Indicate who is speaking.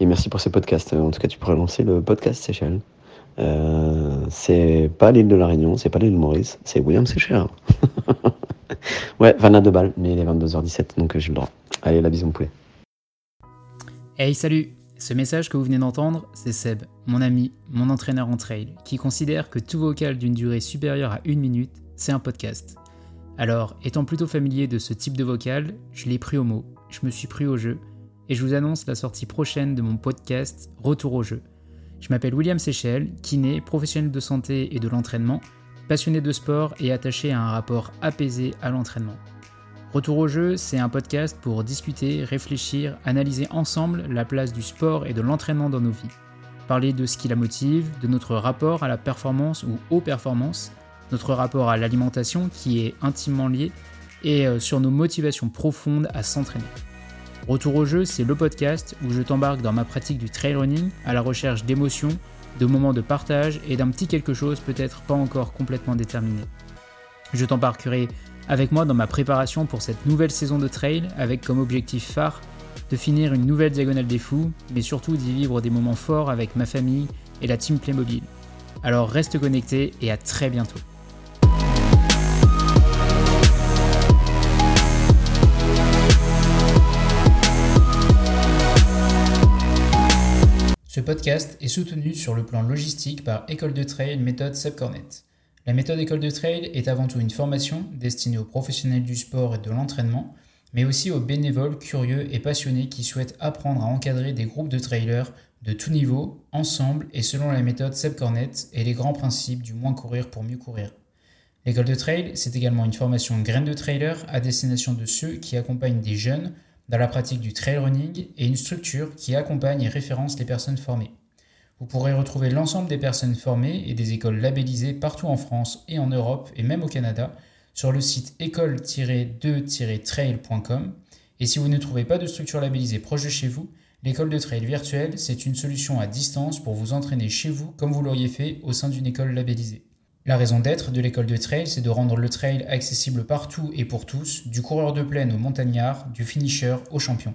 Speaker 1: Et merci pour ces podcasts. En tout cas, tu pourrais lancer le podcast Seychelles. Euh, c'est pas l'île de la Réunion, c'est pas l'île Maurice, c'est William Seychelles. ouais, 22 balles, mais il est 22h17, donc j'ai le droit. Allez, la bise mon poulet.
Speaker 2: Hey, salut Ce message que vous venez d'entendre, c'est Seb, mon ami, mon entraîneur en trail, qui considère que tout vocal d'une durée supérieure à une minute, c'est un podcast. Alors, étant plutôt familier de ce type de vocal, je l'ai pris au mot, je me suis pris au jeu, et je vous annonce la sortie prochaine de mon podcast Retour au jeu. Je m'appelle William Seychelles, kiné, professionnel de santé et de l'entraînement, passionné de sport et attaché à un rapport apaisé à l'entraînement. Retour au jeu, c'est un podcast pour discuter, réfléchir, analyser ensemble la place du sport et de l'entraînement dans nos vies. Parler de ce qui la motive, de notre rapport à la performance ou aux performances, notre rapport à l'alimentation qui est intimement lié, et euh, sur nos motivations profondes à s'entraîner. Retour au jeu, c'est le podcast où je t'embarque dans ma pratique du trail running à la recherche d'émotions, de moments de partage et d'un petit quelque chose peut-être pas encore complètement déterminé. Je t'embarquerai avec moi dans ma préparation pour cette nouvelle saison de trail avec comme objectif phare de finir une nouvelle diagonale des fous, mais surtout d'y vivre des moments forts avec ma famille et la team Playmobil. Alors reste connecté et à très bientôt. Podcast est soutenu sur le plan logistique par École de Trail méthode Subcornet. La méthode École de Trail est avant tout une formation destinée aux professionnels du sport et de l'entraînement, mais aussi aux bénévoles curieux et passionnés qui souhaitent apprendre à encadrer des groupes de trailers de tout niveau, ensemble et selon la méthode Subcornet et les grands principes du moins courir pour mieux courir. L'école de trail, c'est également une formation graine de trailer à destination de ceux qui accompagnent des jeunes dans la pratique du trail running et une structure qui accompagne et référence les personnes formées. Vous pourrez retrouver l'ensemble des personnes formées et des écoles labellisées partout en France et en Europe et même au Canada sur le site école-2-trail.com. Et si vous ne trouvez pas de structure labellisée proche de chez vous, l'école de trail virtuelle, c'est une solution à distance pour vous entraîner chez vous comme vous l'auriez fait au sein d'une école labellisée. La raison d'être de l'école de trail, c'est de rendre le trail accessible partout et pour tous, du coureur de plaine au montagnard, du finisher au champion.